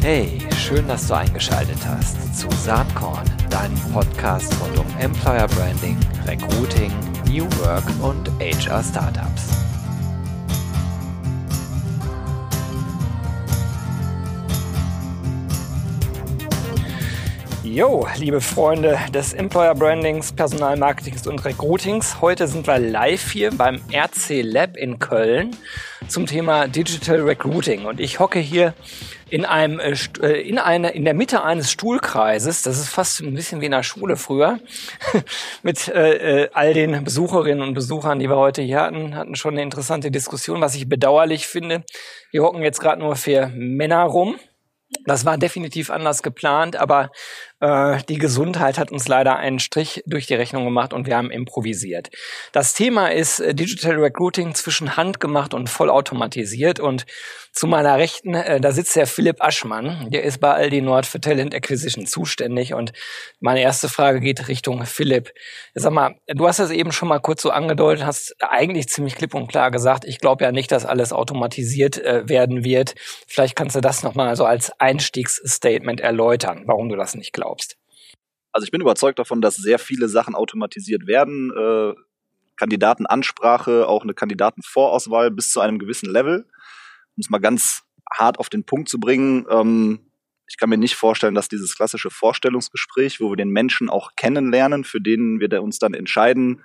Hey, schön, dass du eingeschaltet hast zu Saatkorn, deinem Podcast rund um Employer Branding, Recruiting, New Work und HR Startups. Jo, liebe Freunde des Employer Brandings, Personalmarketings und Recruitings. Heute sind wir live hier beim RC Lab in Köln zum Thema Digital Recruiting. Und ich hocke hier in einem, äh, äh, in einer, in der Mitte eines Stuhlkreises. Das ist fast ein bisschen wie in der Schule früher. Mit äh, äh, all den Besucherinnen und Besuchern, die wir heute hier hatten, hatten schon eine interessante Diskussion, was ich bedauerlich finde. Wir hocken jetzt gerade nur für Männer rum. Das war definitiv anders geplant, aber die Gesundheit hat uns leider einen Strich durch die Rechnung gemacht und wir haben improvisiert. Das Thema ist äh, Digital Recruiting zwischen handgemacht und vollautomatisiert und zu meiner Rechten, äh, da sitzt der Philipp Aschmann, der ist bei Aldi Nord für Talent Acquisition zuständig und meine erste Frage geht Richtung Philipp. Sag mal, du hast das eben schon mal kurz so angedeutet, hast eigentlich ziemlich klipp und klar gesagt, ich glaube ja nicht, dass alles automatisiert äh, werden wird. Vielleicht kannst du das nochmal so als Einstiegsstatement erläutern, warum du das nicht glaubst glaubst? Also ich bin überzeugt davon, dass sehr viele Sachen automatisiert werden. Äh, Kandidatenansprache, auch eine Kandidatenvorauswahl bis zu einem gewissen Level. Um es mal ganz hart auf den Punkt zu bringen, ähm, ich kann mir nicht vorstellen, dass dieses klassische Vorstellungsgespräch, wo wir den Menschen auch kennenlernen, für den wir uns dann entscheiden,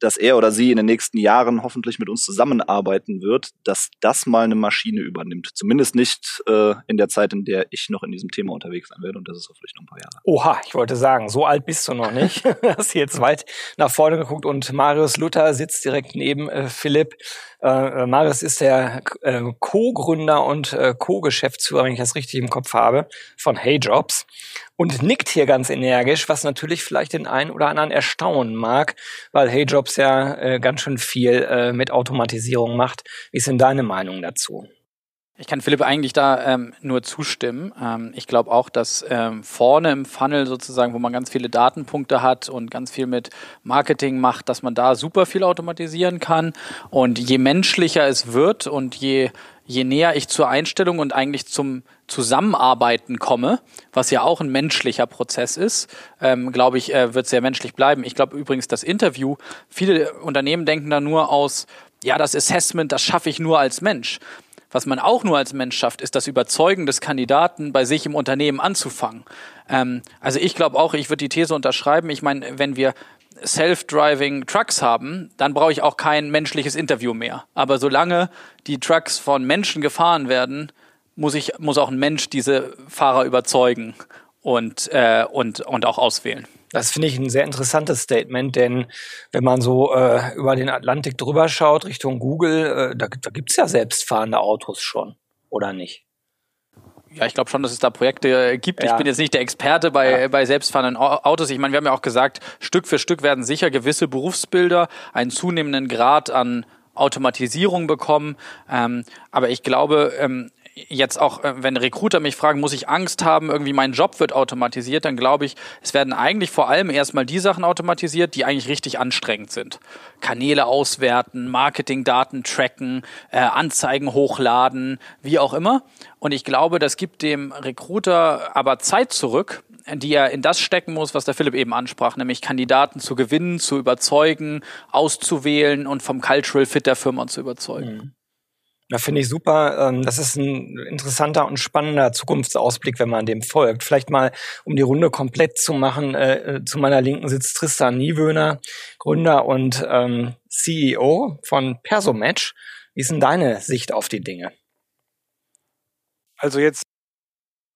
dass er oder sie in den nächsten Jahren hoffentlich mit uns zusammenarbeiten wird, dass das mal eine Maschine übernimmt. Zumindest nicht äh, in der Zeit, in der ich noch in diesem Thema unterwegs sein werde und das ist hoffentlich noch ein paar Jahre. Oha, ich wollte sagen, so alt bist du noch nicht. Hast jetzt weit nach vorne geguckt und Marius Luther sitzt direkt neben äh, Philipp. Äh, äh Marius ist der äh, Co-Gründer und äh, Co-Geschäftsführer, wenn ich das richtig im Kopf habe, von Hey Jobs und nickt hier ganz energisch, was natürlich vielleicht den einen oder anderen erstaunen mag, weil Hey Jobs ja äh, ganz schön viel äh, mit Automatisierung macht. Wie ist denn deine Meinung dazu? Ich kann Philipp eigentlich da ähm, nur zustimmen. Ähm, ich glaube auch, dass ähm, vorne im Funnel sozusagen, wo man ganz viele Datenpunkte hat und ganz viel mit Marketing macht, dass man da super viel automatisieren kann. Und je menschlicher es wird und je je näher ich zur Einstellung und eigentlich zum Zusammenarbeiten komme, was ja auch ein menschlicher Prozess ist, ähm, glaube ich, äh, wird sehr menschlich bleiben. Ich glaube übrigens, das Interview, viele Unternehmen denken da nur aus, ja, das Assessment, das schaffe ich nur als Mensch. Was man auch nur als Mensch schafft, ist das Überzeugen des Kandidaten, bei sich im Unternehmen anzufangen. Ähm, also ich glaube auch, ich würde die These unterschreiben. Ich meine, wenn wir Self-Driving Trucks haben, dann brauche ich auch kein menschliches Interview mehr. Aber solange die Trucks von Menschen gefahren werden, muss ich muss auch ein Mensch diese Fahrer überzeugen und äh, und und auch auswählen. Das finde ich ein sehr interessantes Statement, denn wenn man so äh, über den Atlantik drüber schaut, Richtung Google, äh, da, da gibt es ja selbstfahrende Autos schon, oder nicht? Ja, ich glaube schon, dass es da Projekte äh, gibt. Ja. Ich bin jetzt nicht der Experte bei, ja. bei selbstfahrenden Autos. Ich meine, wir haben ja auch gesagt, Stück für Stück werden sicher gewisse Berufsbilder einen zunehmenden Grad an Automatisierung bekommen. Ähm, aber ich glaube, ähm, jetzt auch, äh, wenn Recruiter mich fragen, muss ich Angst haben, irgendwie mein Job wird automatisiert, dann glaube ich, es werden eigentlich vor allem erstmal die Sachen automatisiert, die eigentlich richtig anstrengend sind. Kanäle auswerten, Marketingdaten tracken, äh, Anzeigen hochladen, wie auch immer. Und ich glaube, das gibt dem Recruiter aber Zeit zurück, die er in das stecken muss, was der Philipp eben ansprach, nämlich Kandidaten zu gewinnen, zu überzeugen, auszuwählen und vom Cultural Fit der Firma zu überzeugen. Mhm. Ja, finde ich super. Ähm, das ist ein interessanter und spannender Zukunftsausblick, wenn man dem folgt. Vielleicht mal, um die Runde komplett zu machen, äh, äh, zu meiner Linken sitzt Tristan Niewöhner, Gründer und ähm, CEO von Persomatch. Wie ist denn deine Sicht auf die Dinge? Also jetzt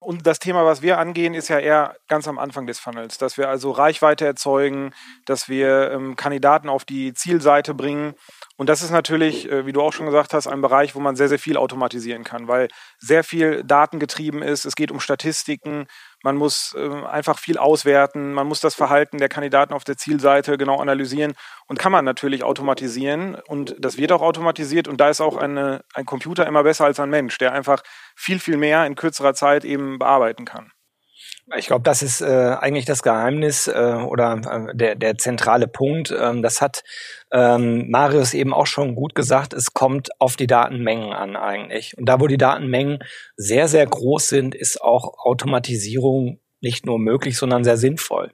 und das Thema, was wir angehen, ist ja eher ganz am Anfang des Funnels, dass wir also Reichweite erzeugen, dass wir ähm, Kandidaten auf die Zielseite bringen und das ist natürlich, äh, wie du auch schon gesagt hast, ein Bereich, wo man sehr, sehr viel automatisieren kann, weil sehr viel datengetrieben ist. Es geht um Statistiken. Man muss ähm, einfach viel auswerten. Man muss das Verhalten der Kandidaten auf der Zielseite genau analysieren und kann man natürlich automatisieren. Und das wird auch automatisiert. Und da ist auch eine, ein Computer immer besser als ein Mensch, der einfach viel, viel mehr in kürzerer Zeit eben bearbeiten kann. Ich glaube, das ist äh, eigentlich das Geheimnis äh, oder äh, der, der zentrale Punkt. Ähm, das hat ähm, Marius eben auch schon gut gesagt. Es kommt auf die Datenmengen an eigentlich. Und da, wo die Datenmengen sehr, sehr groß sind, ist auch Automatisierung nicht nur möglich, sondern sehr sinnvoll.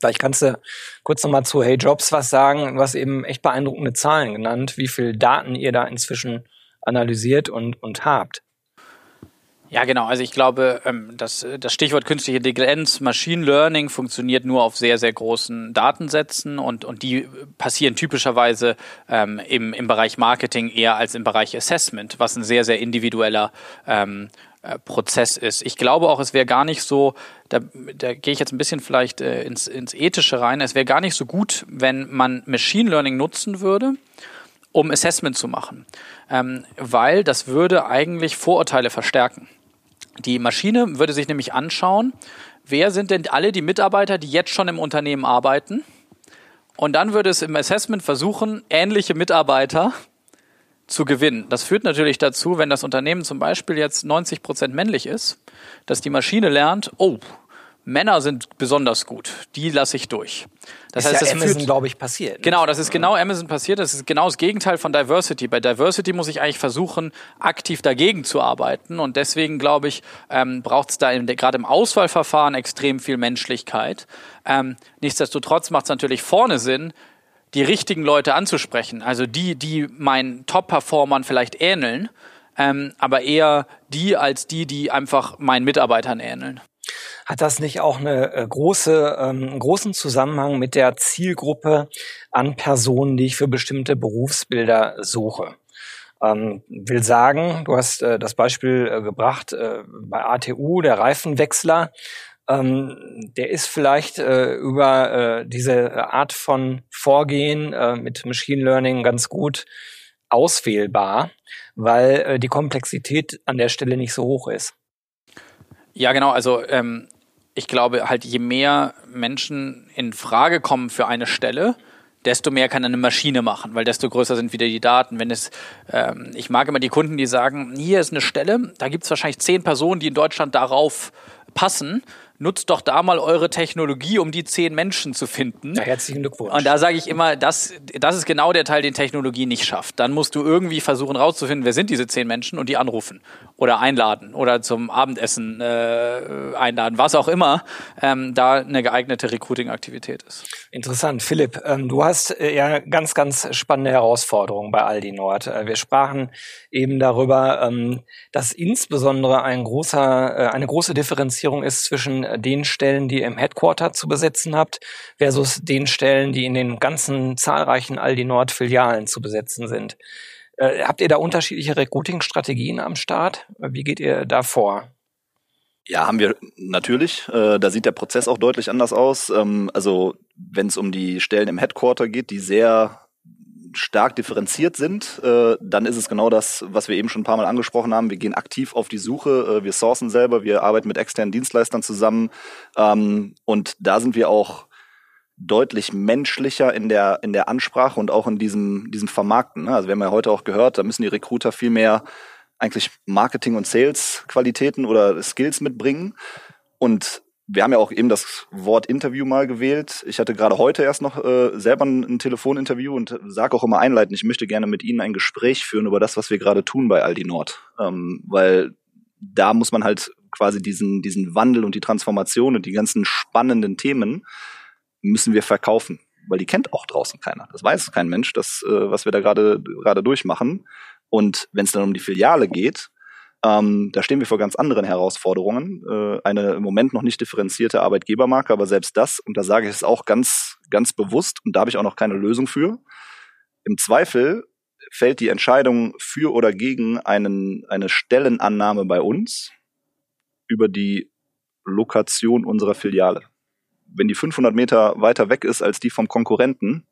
Vielleicht kannst du kurz nochmal zu Hey Jobs was sagen. Du hast eben echt beeindruckende Zahlen genannt, wie viel Daten ihr da inzwischen analysiert und, und habt. Ja, genau. Also ich glaube, ähm, das, das Stichwort künstliche Intelligenz, Machine Learning funktioniert nur auf sehr, sehr großen Datensätzen und, und die passieren typischerweise ähm, im, im Bereich Marketing eher als im Bereich Assessment, was ein sehr, sehr individueller ähm, äh, Prozess ist. Ich glaube auch, es wäre gar nicht so, da, da gehe ich jetzt ein bisschen vielleicht äh, ins, ins Ethische rein, es wäre gar nicht so gut, wenn man Machine Learning nutzen würde, um Assessment zu machen, ähm, weil das würde eigentlich Vorurteile verstärken. Die Maschine würde sich nämlich anschauen, wer sind denn alle die Mitarbeiter, die jetzt schon im Unternehmen arbeiten. Und dann würde es im Assessment versuchen, ähnliche Mitarbeiter zu gewinnen. Das führt natürlich dazu, wenn das Unternehmen zum Beispiel jetzt 90 Prozent männlich ist, dass die Maschine lernt, oh, Männer sind besonders gut, die lasse ich durch. Das ist heißt, ja das Amazon, glaube ich, passiert. Genau, das ist genau Amazon passiert. Das ist genau das Gegenteil von Diversity. Bei Diversity muss ich eigentlich versuchen, aktiv dagegen zu arbeiten. Und deswegen, glaube ich, ähm, braucht es da gerade im Auswahlverfahren extrem viel Menschlichkeit. Ähm, nichtsdestotrotz macht es natürlich vorne Sinn, die richtigen Leute anzusprechen. Also die, die meinen Top-Performern vielleicht ähneln, ähm, aber eher die als die, die einfach meinen Mitarbeitern ähneln. Hat das nicht auch eine äh, große, ähm, großen Zusammenhang mit der Zielgruppe an Personen, die ich für bestimmte Berufsbilder suche? Ähm, will sagen, du hast äh, das Beispiel äh, gebracht äh, bei ATU, der Reifenwechsler. Ähm, der ist vielleicht äh, über äh, diese Art von Vorgehen äh, mit Machine Learning ganz gut auswählbar, weil äh, die Komplexität an der Stelle nicht so hoch ist. Ja, genau. Also ähm, ich glaube halt, je mehr Menschen in Frage kommen für eine Stelle, desto mehr kann eine Maschine machen, weil desto größer sind wieder die Daten. Wenn es, ähm, ich mag immer die Kunden, die sagen, hier ist eine Stelle, da gibt es wahrscheinlich zehn Personen, die in Deutschland darauf passen nutzt doch da mal eure Technologie, um die zehn Menschen zu finden. Ja, herzlichen Glückwunsch. Und da sage ich immer, das, das ist genau der Teil, den Technologie nicht schafft. Dann musst du irgendwie versuchen rauszufinden, wer sind diese zehn Menschen und die anrufen oder einladen oder zum Abendessen äh, einladen, was auch immer ähm, da eine geeignete Recruiting-Aktivität ist. Interessant. Philipp, ähm, du hast äh, ja ganz, ganz spannende Herausforderungen bei Aldi Nord. Äh, wir sprachen eben darüber, ähm, dass insbesondere ein großer, äh, eine große Differenzierung ist zwischen den Stellen, die ihr im Headquarter zu besetzen habt, versus den Stellen, die in den ganzen zahlreichen Aldi Nord Filialen zu besetzen sind. Äh, habt ihr da unterschiedliche Recruiting-Strategien am Start? Wie geht ihr da vor? Ja, haben wir natürlich. Äh, da sieht der Prozess auch deutlich anders aus. Ähm, also wenn es um die Stellen im Headquarter geht, die sehr stark differenziert sind, äh, dann ist es genau das, was wir eben schon ein paar Mal angesprochen haben. Wir gehen aktiv auf die Suche, äh, wir sourcen selber, wir arbeiten mit externen Dienstleistern zusammen ähm, und da sind wir auch deutlich menschlicher in der, in der Ansprache und auch in diesem, diesem Vermarkten. Ne? Also wir haben ja heute auch gehört, da müssen die Recruiter viel mehr eigentlich Marketing- und Sales-Qualitäten oder Skills mitbringen. Und wir haben ja auch eben das Wort Interview mal gewählt. Ich hatte gerade heute erst noch äh, selber ein, ein Telefoninterview und sage auch immer einleitend, ich möchte gerne mit Ihnen ein Gespräch führen über das, was wir gerade tun bei Aldi Nord. Ähm, weil da muss man halt quasi diesen, diesen Wandel und die Transformation und die ganzen spannenden Themen müssen wir verkaufen. Weil die kennt auch draußen keiner. Das weiß kein Mensch, das, äh, was wir da gerade gerade durchmachen. Und wenn es dann um die Filiale geht, ähm, da stehen wir vor ganz anderen Herausforderungen. Äh, eine im Moment noch nicht differenzierte Arbeitgebermarke, aber selbst das, und da sage ich es auch ganz, ganz bewusst, und da habe ich auch noch keine Lösung für. Im Zweifel fällt die Entscheidung für oder gegen einen, eine Stellenannahme bei uns über die Lokation unserer Filiale. Wenn die 500 Meter weiter weg ist als die vom Konkurrenten,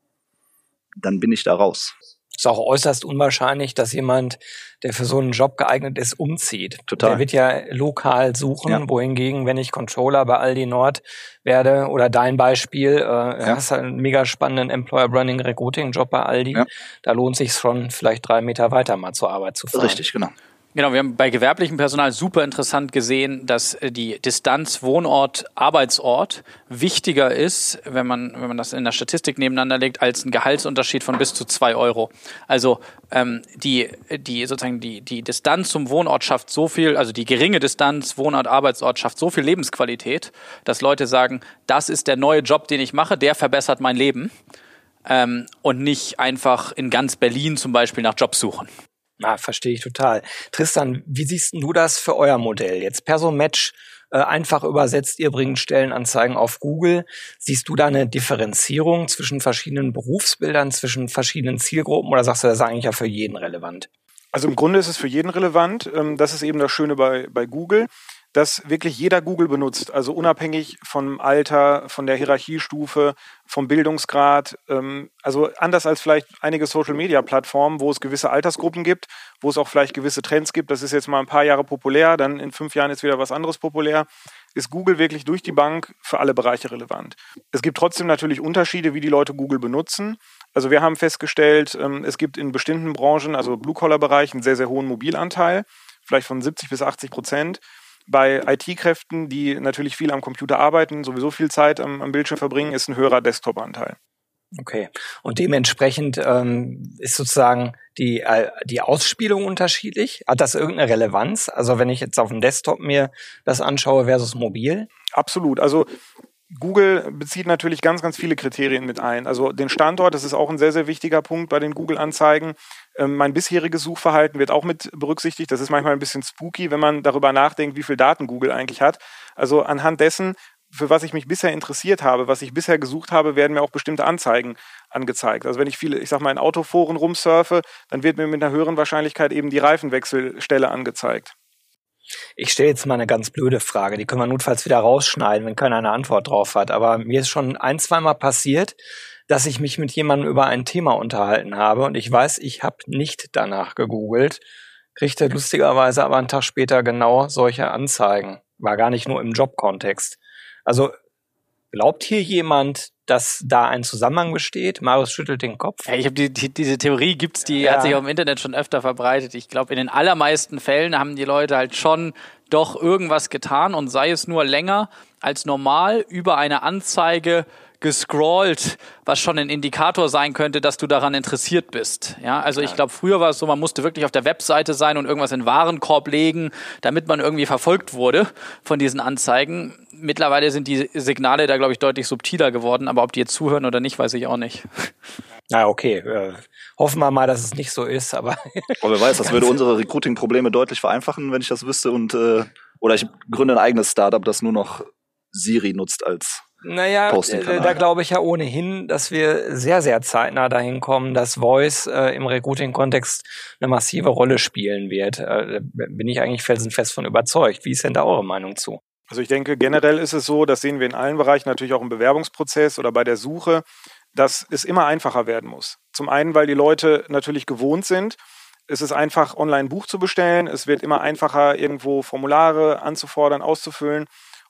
dann bin ich da raus ist auch äußerst unwahrscheinlich, dass jemand, der für so einen Job geeignet ist, umzieht. Total. Der wird ja lokal suchen, ja. wohingegen, wenn ich Controller bei Aldi Nord werde oder dein Beispiel, äh, ja. hast halt einen mega spannenden Employer Branding Recruiting Job bei Aldi, ja. da lohnt sich schon vielleicht drei Meter weiter mal zur Arbeit zu fahren. Richtig, genau. Genau, wir haben bei gewerblichem Personal super interessant gesehen, dass äh, die Distanz Wohnort Arbeitsort wichtiger ist, wenn man wenn man das in der Statistik nebeneinander legt, als ein Gehaltsunterschied von bis zu zwei Euro. Also ähm, die die sozusagen die die Distanz zum Wohnort schafft so viel, also die geringe Distanz Wohnort Arbeitsort schafft so viel Lebensqualität, dass Leute sagen, das ist der neue Job, den ich mache, der verbessert mein Leben ähm, und nicht einfach in ganz Berlin zum Beispiel nach Jobs suchen. Na, verstehe ich total. Tristan, wie siehst du das für euer Modell? Jetzt Perso-Match äh, einfach übersetzt, ihr bringt Stellenanzeigen auf Google. Siehst du da eine Differenzierung zwischen verschiedenen Berufsbildern, zwischen verschiedenen Zielgruppen oder sagst du, das ist eigentlich ja für jeden relevant? Also im Grunde ist es für jeden relevant. Ähm, das ist eben das Schöne bei, bei Google dass wirklich jeder Google benutzt, also unabhängig vom Alter, von der Hierarchiestufe, vom Bildungsgrad. Ähm, also anders als vielleicht einige Social-Media-Plattformen, wo es gewisse Altersgruppen gibt, wo es auch vielleicht gewisse Trends gibt. Das ist jetzt mal ein paar Jahre populär, dann in fünf Jahren ist wieder was anderes populär. Ist Google wirklich durch die Bank für alle Bereiche relevant? Es gibt trotzdem natürlich Unterschiede, wie die Leute Google benutzen. Also wir haben festgestellt, ähm, es gibt in bestimmten Branchen, also Blue-Collar-Bereich, einen sehr, sehr hohen Mobilanteil, vielleicht von 70 bis 80 Prozent bei IT-Kräften, die natürlich viel am Computer arbeiten, sowieso viel Zeit am, am Bildschirm verbringen, ist ein höherer Desktop-Anteil. Okay. Und dementsprechend ähm, ist sozusagen die, äh, die Ausspielung unterschiedlich. Hat das irgendeine Relevanz? Also wenn ich jetzt auf dem Desktop mir das anschaue versus mobil? Absolut. Also Google bezieht natürlich ganz, ganz viele Kriterien mit ein. Also den Standort, das ist auch ein sehr, sehr wichtiger Punkt bei den Google-Anzeigen. Ähm, mein bisheriges Suchverhalten wird auch mit berücksichtigt. Das ist manchmal ein bisschen spooky, wenn man darüber nachdenkt, wie viel Daten Google eigentlich hat. Also anhand dessen, für was ich mich bisher interessiert habe, was ich bisher gesucht habe, werden mir auch bestimmte Anzeigen angezeigt. Also wenn ich viele, ich sag mal, in Autoforen rumsurfe, dann wird mir mit einer höheren Wahrscheinlichkeit eben die Reifenwechselstelle angezeigt. Ich stelle jetzt mal eine ganz blöde Frage, die können wir notfalls wieder rausschneiden, wenn keiner eine Antwort drauf hat. Aber mir ist schon ein, zweimal passiert, dass ich mich mit jemandem über ein Thema unterhalten habe und ich weiß, ich habe nicht danach gegoogelt, kriegte lustigerweise aber einen Tag später genau solche Anzeigen. War gar nicht nur im Jobkontext. Also glaubt hier jemand, dass da ein Zusammenhang besteht? Marius schüttelt den Kopf. Ja, ich habe die, die, diese Theorie gibt's, die ja. hat sich auch im Internet schon öfter verbreitet. Ich glaube, in den allermeisten Fällen haben die Leute halt schon doch irgendwas getan und sei es nur länger als normal über eine Anzeige gescrollt, was schon ein Indikator sein könnte, dass du daran interessiert bist. Ja, also ich glaube, früher war es so, man musste wirklich auf der Webseite sein und irgendwas in den Warenkorb legen, damit man irgendwie verfolgt wurde von diesen Anzeigen. Mittlerweile sind die Signale da, glaube ich, deutlich subtiler geworden, aber ob die jetzt zuhören oder nicht, weiß ich auch nicht. Na, okay. Äh, hoffen wir mal, dass es nicht so ist, aber. aber wer weiß, das würde unsere Recruiting-Probleme deutlich vereinfachen, wenn ich das wüsste und äh, oder ich gründe ein eigenes Startup, das nur noch Siri nutzt als naja, äh, da glaube ich ja ohnehin, dass wir sehr, sehr zeitnah dahin kommen, dass Voice äh, im Recruiting-Kontext eine massive Rolle spielen wird. Äh, bin ich eigentlich felsenfest von überzeugt. Wie ist denn da eure Meinung zu? Also ich denke, generell ist es so, das sehen wir in allen Bereichen, natürlich auch im Bewerbungsprozess oder bei der Suche, dass es immer einfacher werden muss. Zum einen, weil die Leute natürlich gewohnt sind, es ist einfach, online ein Buch zu bestellen. Es wird immer einfacher, irgendwo Formulare anzufordern, auszufüllen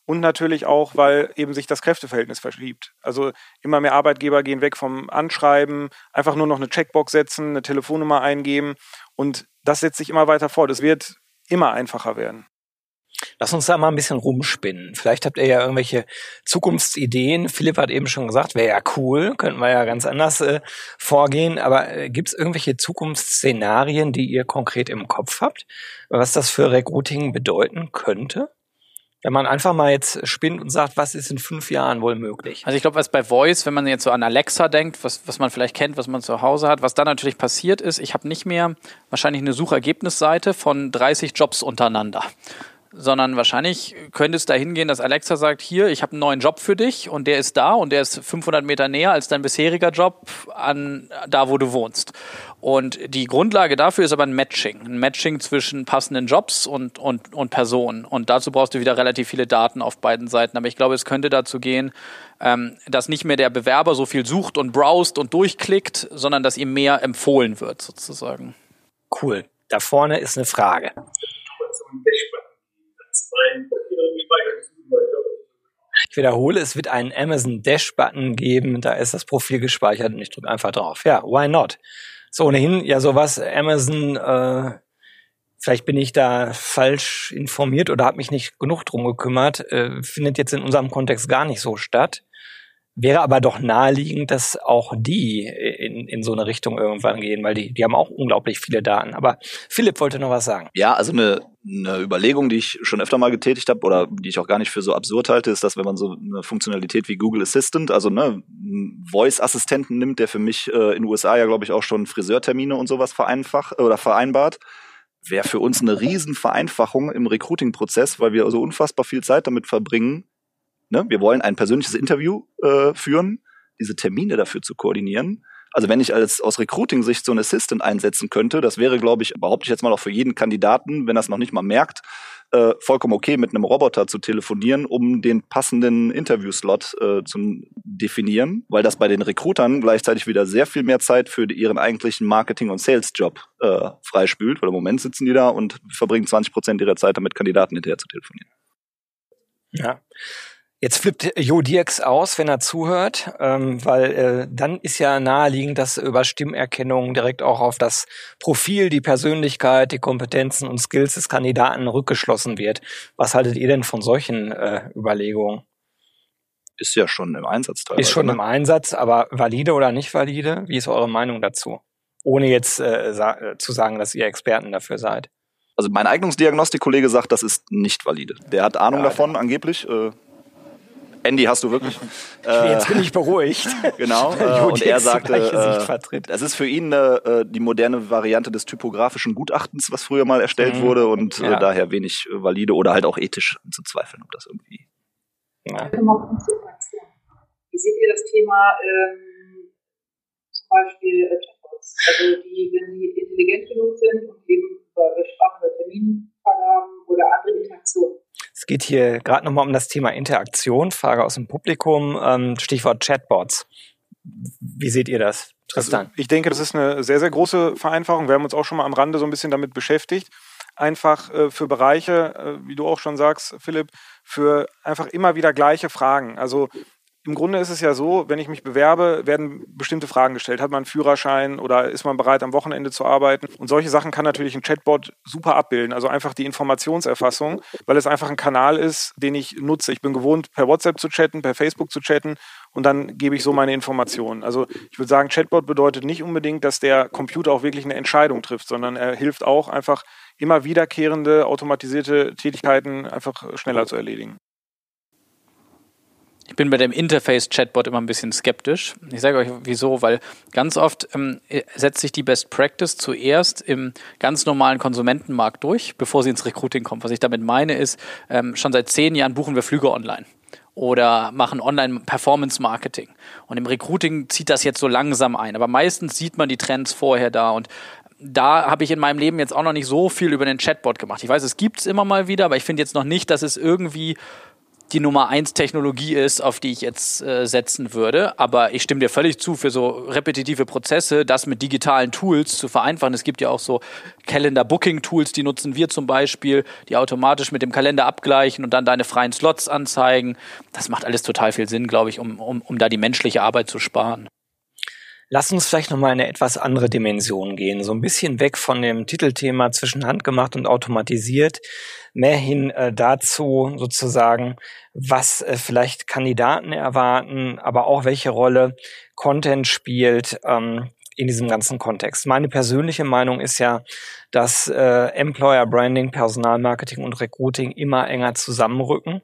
und natürlich auch, weil eben sich das Kräfteverhältnis verschiebt. Also immer mehr Arbeitgeber gehen weg vom Anschreiben, einfach nur noch eine Checkbox setzen, eine Telefonnummer eingeben und das setzt sich immer weiter fort. Es wird immer einfacher werden. Lass uns da mal ein bisschen rumspinnen. Vielleicht habt ihr ja irgendwelche Zukunftsideen. Philipp hat eben schon gesagt, wäre ja cool, könnten wir ja ganz anders äh, vorgehen. Aber äh, gibt es irgendwelche Zukunftsszenarien, die ihr konkret im Kopf habt, was das für Recruiting bedeuten könnte? Wenn man einfach mal jetzt spinnt und sagt, was ist in fünf Jahren wohl möglich? Also ich glaube, was bei Voice, wenn man jetzt so an Alexa denkt, was, was man vielleicht kennt, was man zu Hause hat, was da natürlich passiert ist, ich habe nicht mehr wahrscheinlich eine Suchergebnisseite von 30 Jobs untereinander sondern wahrscheinlich könnte es dahin gehen, dass Alexa sagt, hier, ich habe einen neuen Job für dich und der ist da und der ist 500 Meter näher als dein bisheriger Job an da, wo du wohnst. Und die Grundlage dafür ist aber ein Matching, ein Matching zwischen passenden Jobs und, und, und Personen. Und dazu brauchst du wieder relativ viele Daten auf beiden Seiten. Aber ich glaube, es könnte dazu gehen, ähm, dass nicht mehr der Bewerber so viel sucht und browst und durchklickt, sondern dass ihm mehr empfohlen wird, sozusagen. Cool. Da vorne ist eine Frage. Ich wiederhole, es wird einen Amazon Dash-Button geben, da ist das Profil gespeichert und ich drücke einfach drauf. Ja, why not? So ohnehin ja sowas, Amazon äh, vielleicht bin ich da falsch informiert oder habe mich nicht genug drum gekümmert, äh, findet jetzt in unserem Kontext gar nicht so statt. Wäre aber doch naheliegend, dass auch die in, in so eine Richtung irgendwann gehen, weil die, die haben auch unglaublich viele Daten. Aber Philipp wollte noch was sagen. Ja, also eine, eine Überlegung, die ich schon öfter mal getätigt habe oder die ich auch gar nicht für so absurd halte, ist, dass wenn man so eine Funktionalität wie Google Assistant, also ne, Voice-Assistenten nimmt, der für mich äh, in den USA ja, glaube ich, auch schon Friseurtermine und sowas vereinfacht oder vereinbart, wäre für uns eine Riesenvereinfachung im Recruiting-Prozess, weil wir so unfassbar viel Zeit damit verbringen, Ne? Wir wollen ein persönliches Interview äh, führen, diese Termine dafür zu koordinieren. Also wenn ich als aus Recruiting-Sicht so einen Assistant einsetzen könnte, das wäre, glaube ich, behaupte ich jetzt mal auch für jeden Kandidaten, wenn es noch nicht mal merkt, äh, vollkommen okay, mit einem Roboter zu telefonieren, um den passenden Interviewslot äh, zu definieren, weil das bei den Recruitern gleichzeitig wieder sehr viel mehr Zeit für ihren eigentlichen Marketing- und Sales-Job äh, freispült, weil im Moment sitzen die da und verbringen 20 Prozent ihrer Zeit damit, Kandidaten hinterher zu telefonieren. Ja. Jetzt flippt Jo Dirks aus, wenn er zuhört, ähm, weil äh, dann ist ja naheliegend, dass über Stimmerkennung direkt auch auf das Profil, die Persönlichkeit, die Kompetenzen und Skills des Kandidaten rückgeschlossen wird. Was haltet ihr denn von solchen äh, Überlegungen? Ist ja schon im Einsatz teilweise. Ist schon ne? im Einsatz, aber valide oder nicht valide? Wie ist eure Meinung dazu? Ohne jetzt äh, sa zu sagen, dass ihr Experten dafür seid. Also mein Eignungsdiagnostikkollege sagt, das ist nicht valide. Der hat Ahnung ja, davon, angeblich. Äh, Andy hast du wirklich. Äh, Jetzt bin ich beruhigt. genau. Äh, und er sagte, äh, das ist für ihn äh, die moderne Variante des typografischen Gutachtens, was früher mal erstellt mhm. wurde und äh, ja. daher wenig valide oder halt auch ethisch zu zweifeln, ob das irgendwie. Ja. Wie seht ihr das Thema ähm, zum Beispiel äh, Chatbots? Also die, wenn sie intelligent genug sind und eben über Sprache, Terminvergaben oder andere Interaktionen es geht hier gerade nochmal um das Thema Interaktion. Frage aus dem Publikum. Ähm, Stichwort Chatbots. Wie seht ihr das, Tristan? Also ich denke, das ist eine sehr, sehr große Vereinfachung. Wir haben uns auch schon mal am Rande so ein bisschen damit beschäftigt. Einfach äh, für Bereiche, äh, wie du auch schon sagst, Philipp, für einfach immer wieder gleiche Fragen. Also im Grunde ist es ja so, wenn ich mich bewerbe, werden bestimmte Fragen gestellt. Hat man einen Führerschein oder ist man bereit, am Wochenende zu arbeiten? Und solche Sachen kann natürlich ein Chatbot super abbilden. Also einfach die Informationserfassung, weil es einfach ein Kanal ist, den ich nutze. Ich bin gewohnt, per WhatsApp zu chatten, per Facebook zu chatten und dann gebe ich so meine Informationen. Also ich würde sagen, Chatbot bedeutet nicht unbedingt, dass der Computer auch wirklich eine Entscheidung trifft, sondern er hilft auch einfach immer wiederkehrende automatisierte Tätigkeiten einfach schneller zu erledigen. Ich bin bei dem Interface-Chatbot immer ein bisschen skeptisch. Ich sage euch wieso, weil ganz oft ähm, setzt sich die Best Practice zuerst im ganz normalen Konsumentenmarkt durch, bevor sie ins Recruiting kommt. Was ich damit meine ist, ähm, schon seit zehn Jahren buchen wir Flüge online oder machen Online-Performance-Marketing. Und im Recruiting zieht das jetzt so langsam ein. Aber meistens sieht man die Trends vorher da und da habe ich in meinem Leben jetzt auch noch nicht so viel über den Chatbot gemacht. Ich weiß, es gibt es immer mal wieder, aber ich finde jetzt noch nicht, dass es irgendwie die Nummer eins Technologie ist, auf die ich jetzt äh, setzen würde. Aber ich stimme dir völlig zu, für so repetitive Prozesse, das mit digitalen Tools zu vereinfachen. Es gibt ja auch so Calendar-Booking-Tools, die nutzen wir zum Beispiel, die automatisch mit dem Kalender abgleichen und dann deine freien Slots anzeigen. Das macht alles total viel Sinn, glaube ich, um, um, um da die menschliche Arbeit zu sparen. Lass uns vielleicht nochmal in eine etwas andere Dimension gehen. So ein bisschen weg von dem Titelthema zwischen handgemacht und automatisiert. Mehr hin äh, dazu sozusagen, was äh, vielleicht Kandidaten erwarten, aber auch welche Rolle Content spielt ähm, in diesem ganzen Kontext. Meine persönliche Meinung ist ja, dass äh, Employer Branding, Personalmarketing und Recruiting immer enger zusammenrücken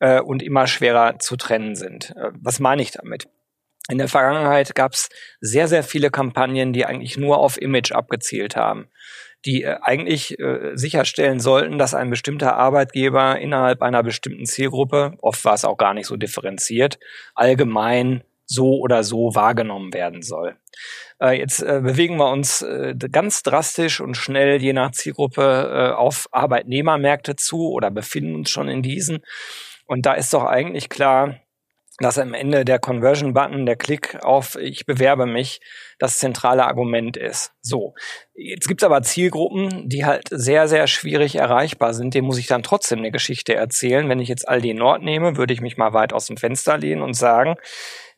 äh, und immer schwerer zu trennen sind. Äh, was meine ich damit? In der Vergangenheit gab es sehr, sehr viele Kampagnen, die eigentlich nur auf Image abgezielt haben, die äh, eigentlich äh, sicherstellen sollten, dass ein bestimmter Arbeitgeber innerhalb einer bestimmten Zielgruppe, oft war es auch gar nicht so differenziert, allgemein so oder so wahrgenommen werden soll. Äh, jetzt äh, bewegen wir uns äh, ganz drastisch und schnell je nach Zielgruppe äh, auf Arbeitnehmermärkte zu oder befinden uns schon in diesen. Und da ist doch eigentlich klar, dass am Ende der Conversion-Button, der Klick auf Ich bewerbe mich, das zentrale Argument ist. So, jetzt gibt's aber Zielgruppen, die halt sehr, sehr schwierig erreichbar sind. Dem muss ich dann trotzdem eine Geschichte erzählen. Wenn ich jetzt Aldi Nord nehme, würde ich mich mal weit aus dem Fenster lehnen und sagen,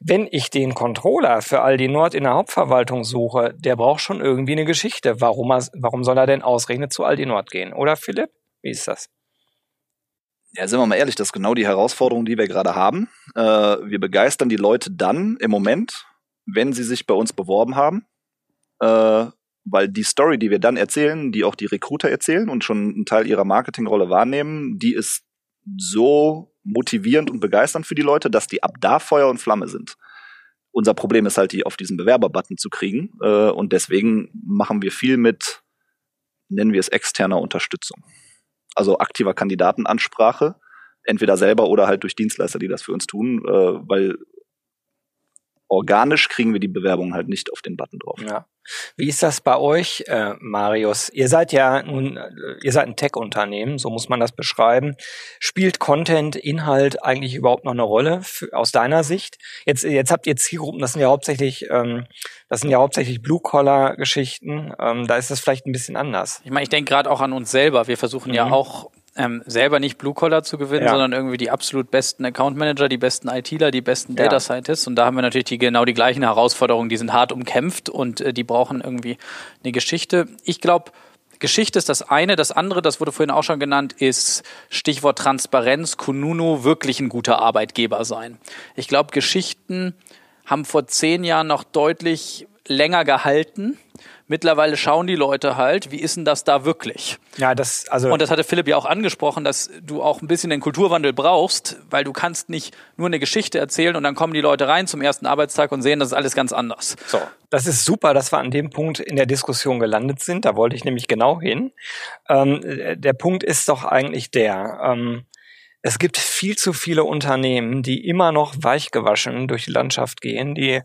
wenn ich den Controller für Aldi Nord in der Hauptverwaltung suche, der braucht schon irgendwie eine Geschichte. Warum, warum soll er denn ausgerechnet zu Aldi Nord gehen? Oder Philipp? Wie ist das? Ja, sind wir mal ehrlich, das ist genau die Herausforderung, die wir gerade haben. Äh, wir begeistern die Leute dann im Moment, wenn sie sich bei uns beworben haben, äh, weil die Story, die wir dann erzählen, die auch die Recruiter erzählen und schon einen Teil ihrer Marketingrolle wahrnehmen, die ist so motivierend und begeisternd für die Leute, dass die ab da Feuer und Flamme sind. Unser Problem ist halt, die auf diesen Bewerber-Button zu kriegen. Äh, und deswegen machen wir viel mit, nennen wir es externer Unterstützung also aktiver Kandidatenansprache, entweder selber oder halt durch Dienstleister, die das für uns tun, äh, weil organisch kriegen wir die Bewerbung halt nicht auf den Button drauf. Ja. Wie ist das bei euch, äh, Marius? Ihr seid ja nun, äh, ihr seid ein Tech-Unternehmen, so muss man das beschreiben. Spielt Content, Inhalt eigentlich überhaupt noch eine Rolle für, aus deiner Sicht? Jetzt, jetzt habt ihr Zielgruppen, das sind ja hauptsächlich, ähm, das sind ja hauptsächlich Blue-Collar-Geschichten. Ähm, da ist das vielleicht ein bisschen anders. Ich meine, ich denke gerade auch an uns selber. Wir versuchen mhm. ja auch ähm, selber nicht Blue Collar zu gewinnen, ja. sondern irgendwie die absolut besten Account Manager, die besten ITler, die besten ja. Data Scientists. Und da haben wir natürlich die, genau die gleichen Herausforderungen. Die sind hart umkämpft und äh, die brauchen irgendwie eine Geschichte. Ich glaube, Geschichte ist das eine. Das andere, das wurde vorhin auch schon genannt, ist Stichwort Transparenz. Kununu wirklich ein guter Arbeitgeber sein. Ich glaube, Geschichten haben vor zehn Jahren noch deutlich länger gehalten Mittlerweile schauen die Leute halt, wie ist denn das da wirklich? Ja, das, also. Und das hatte Philipp ja auch angesprochen, dass du auch ein bisschen den Kulturwandel brauchst, weil du kannst nicht nur eine Geschichte erzählen und dann kommen die Leute rein zum ersten Arbeitstag und sehen, das ist alles ganz anders. So. Das ist super, dass wir an dem Punkt in der Diskussion gelandet sind. Da wollte ich nämlich genau hin. Ähm, der Punkt ist doch eigentlich der, ähm, es gibt viel zu viele Unternehmen, die immer noch weichgewaschen durch die Landschaft gehen, die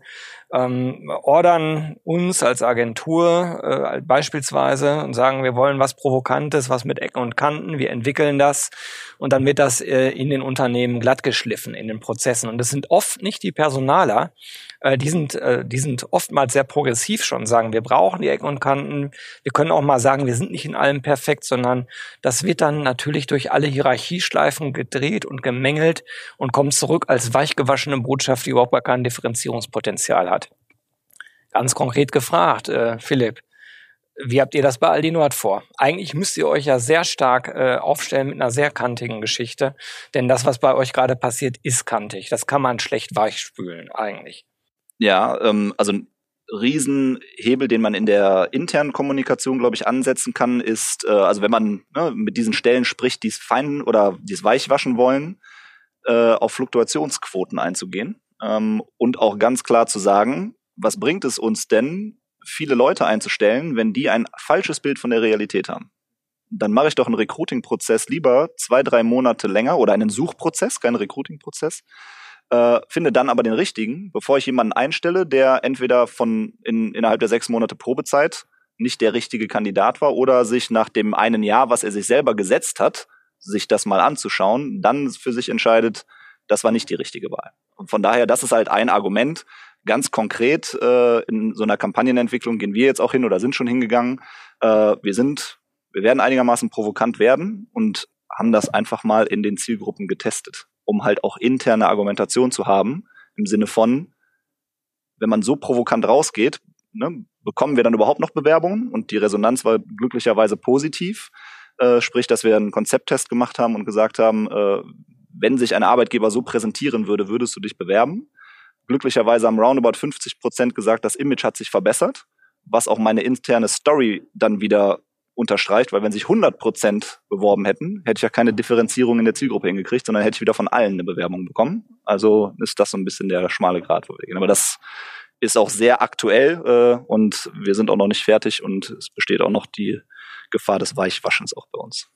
ähm, ordern uns als Agentur äh, beispielsweise und sagen, wir wollen was Provokantes, was mit Ecken und Kanten, wir entwickeln das und dann wird das äh, in den Unternehmen glattgeschliffen in den Prozessen. Und das sind oft nicht die Personaler, äh, die, sind, äh, die sind oftmals sehr progressiv schon, sagen, wir brauchen die Ecken und Kanten. Wir können auch mal sagen, wir sind nicht in allem perfekt, sondern das wird dann natürlich durch alle Hierarchieschleifen gedreht und gemängelt und kommt zurück als weichgewaschene Botschaft, die überhaupt gar kein Differenzierungspotenzial hat. Ganz konkret gefragt, äh, Philipp, wie habt ihr das bei Aldi Nord vor? Eigentlich müsst ihr euch ja sehr stark äh, aufstellen mit einer sehr kantigen Geschichte, denn das, was bei euch gerade passiert, ist kantig. Das kann man schlecht weichspülen, eigentlich. Ja, ähm, also ein Riesenhebel, den man in der internen Kommunikation, glaube ich, ansetzen kann, ist, äh, also wenn man ne, mit diesen Stellen spricht, die es fein oder die es weichwaschen wollen, äh, auf Fluktuationsquoten einzugehen ähm, und auch ganz klar zu sagen, was bringt es uns denn, viele Leute einzustellen, wenn die ein falsches Bild von der Realität haben? Dann mache ich doch einen Recruiting-Prozess lieber zwei, drei Monate länger oder einen Suchprozess, keinen Recruiting-Prozess, äh, finde dann aber den richtigen, bevor ich jemanden einstelle, der entweder von in, innerhalb der sechs Monate Probezeit nicht der richtige Kandidat war oder sich nach dem einen Jahr, was er sich selber gesetzt hat, sich das mal anzuschauen, dann für sich entscheidet, das war nicht die richtige Wahl. Und von daher, das ist halt ein Argument, Ganz konkret äh, in so einer Kampagnenentwicklung gehen wir jetzt auch hin oder sind schon hingegangen. Äh, wir sind, wir werden einigermaßen provokant werden und haben das einfach mal in den Zielgruppen getestet, um halt auch interne Argumentation zu haben im Sinne von, wenn man so provokant rausgeht, ne, bekommen wir dann überhaupt noch Bewerbungen und die Resonanz war glücklicherweise positiv. Äh, sprich, dass wir einen Konzepttest gemacht haben und gesagt haben, äh, wenn sich ein Arbeitgeber so präsentieren würde, würdest du dich bewerben glücklicherweise haben roundabout 50 Prozent gesagt, das Image hat sich verbessert, was auch meine interne Story dann wieder unterstreicht, weil wenn sich 100 Prozent beworben hätten, hätte ich ja keine Differenzierung in der Zielgruppe hingekriegt, sondern hätte ich wieder von allen eine Bewerbung bekommen. Also ist das so ein bisschen der schmale Grad, wo wir gehen. Aber das ist auch sehr aktuell äh, und wir sind auch noch nicht fertig und es besteht auch noch die Gefahr des Weichwaschens auch bei uns.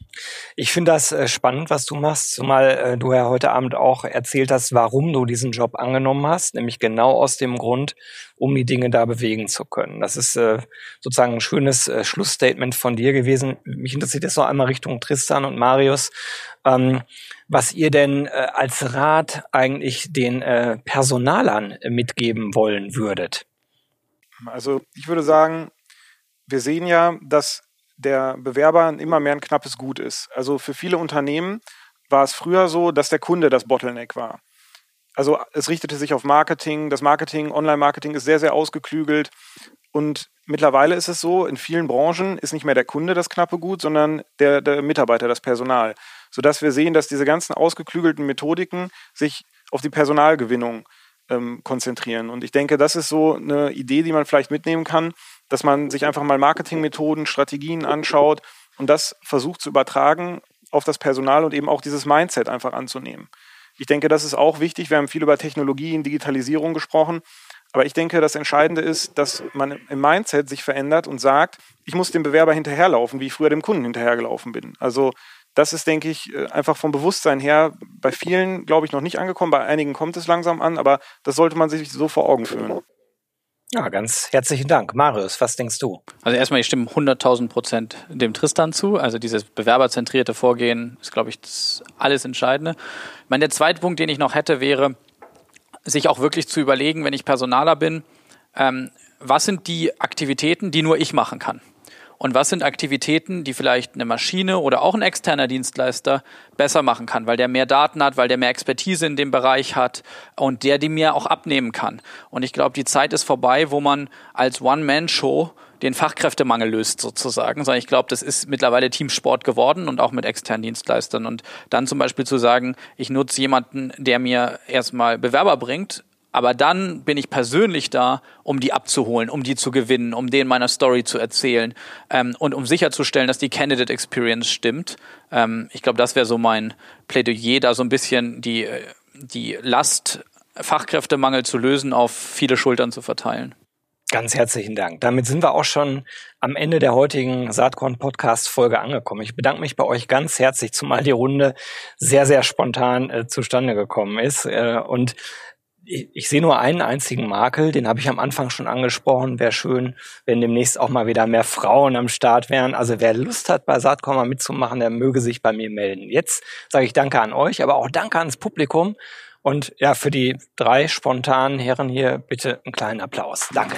Ich finde das äh, spannend, was du machst, zumal äh, du ja heute Abend auch erzählt hast, warum du diesen Job angenommen hast, nämlich genau aus dem Grund, um die Dinge da bewegen zu können. Das ist äh, sozusagen ein schönes Schlussstatement von dir gewesen. Mich interessiert jetzt noch einmal Richtung Tristan und Marius, ähm, was ihr denn als Rat eigentlich den Personalern mitgeben wollen würdet. Also ich würde sagen, wir sehen ja, dass der Bewerber immer mehr ein knappes Gut ist. Also für viele Unternehmen war es früher so, dass der Kunde das Bottleneck war. Also es richtete sich auf Marketing. Das Marketing, Online-Marketing ist sehr, sehr ausgeklügelt. Und mittlerweile ist es so, in vielen Branchen ist nicht mehr der Kunde das knappe Gut, sondern der, der Mitarbeiter, das Personal. Sodass wir sehen, dass diese ganzen ausgeklügelten Methodiken sich auf die Personalgewinnung ähm, konzentrieren. Und ich denke, das ist so eine Idee, die man vielleicht mitnehmen kann, dass man sich einfach mal Marketingmethoden, Strategien anschaut und das versucht zu übertragen auf das Personal und eben auch dieses Mindset einfach anzunehmen. Ich denke, das ist auch wichtig. Wir haben viel über Technologien, Digitalisierung gesprochen. Aber ich denke, das Entscheidende ist, dass man im Mindset sich verändert und sagt, ich muss dem Bewerber hinterherlaufen, wie ich früher dem Kunden hinterhergelaufen bin. Also das ist, denke ich, äh, einfach vom Bewusstsein her bei vielen, glaube ich, noch nicht angekommen. Bei einigen kommt es langsam an, aber das sollte man sich so vor Augen führen. Ja, ganz herzlichen Dank. Marius, was denkst du? Also erstmal, ich stimme 100.000 Prozent dem Tristan zu. Also dieses bewerberzentrierte Vorgehen ist, glaube ich, das alles Entscheidende. Ich meine, der zweite Punkt, den ich noch hätte, wäre, sich auch wirklich zu überlegen, wenn ich Personaler bin, ähm, was sind die Aktivitäten, die nur ich machen kann? Und was sind Aktivitäten, die vielleicht eine Maschine oder auch ein externer Dienstleister besser machen kann, weil der mehr Daten hat, weil der mehr Expertise in dem Bereich hat und der die mir auch abnehmen kann. Und ich glaube, die Zeit ist vorbei, wo man als One-Man-Show den Fachkräftemangel löst sozusagen, sondern ich glaube, das ist mittlerweile Teamsport geworden und auch mit externen Dienstleistern. Und dann zum Beispiel zu sagen, ich nutze jemanden, der mir erstmal Bewerber bringt, aber dann bin ich persönlich da, um die abzuholen, um die zu gewinnen, um denen meiner Story zu erzählen ähm, und um sicherzustellen, dass die Candidate Experience stimmt. Ähm, ich glaube, das wäre so mein Plädoyer, da so ein bisschen die, äh, die Last Fachkräftemangel zu lösen, auf viele Schultern zu verteilen. Ganz herzlichen Dank. Damit sind wir auch schon am Ende der heutigen Saatkorn Podcast Folge angekommen. Ich bedanke mich bei euch ganz herzlich, zumal die Runde sehr, sehr spontan äh, zustande gekommen ist. Äh, und ich, ich sehe nur einen einzigen Makel, den habe ich am Anfang schon angesprochen. Wäre schön, wenn demnächst auch mal wieder mehr Frauen am Start wären. Also wer Lust hat, bei Saatkorn mitzumachen, der möge sich bei mir melden. Jetzt sage ich Danke an euch, aber auch Danke ans Publikum. Und ja, für die drei spontanen Herren hier bitte einen kleinen Applaus. Danke.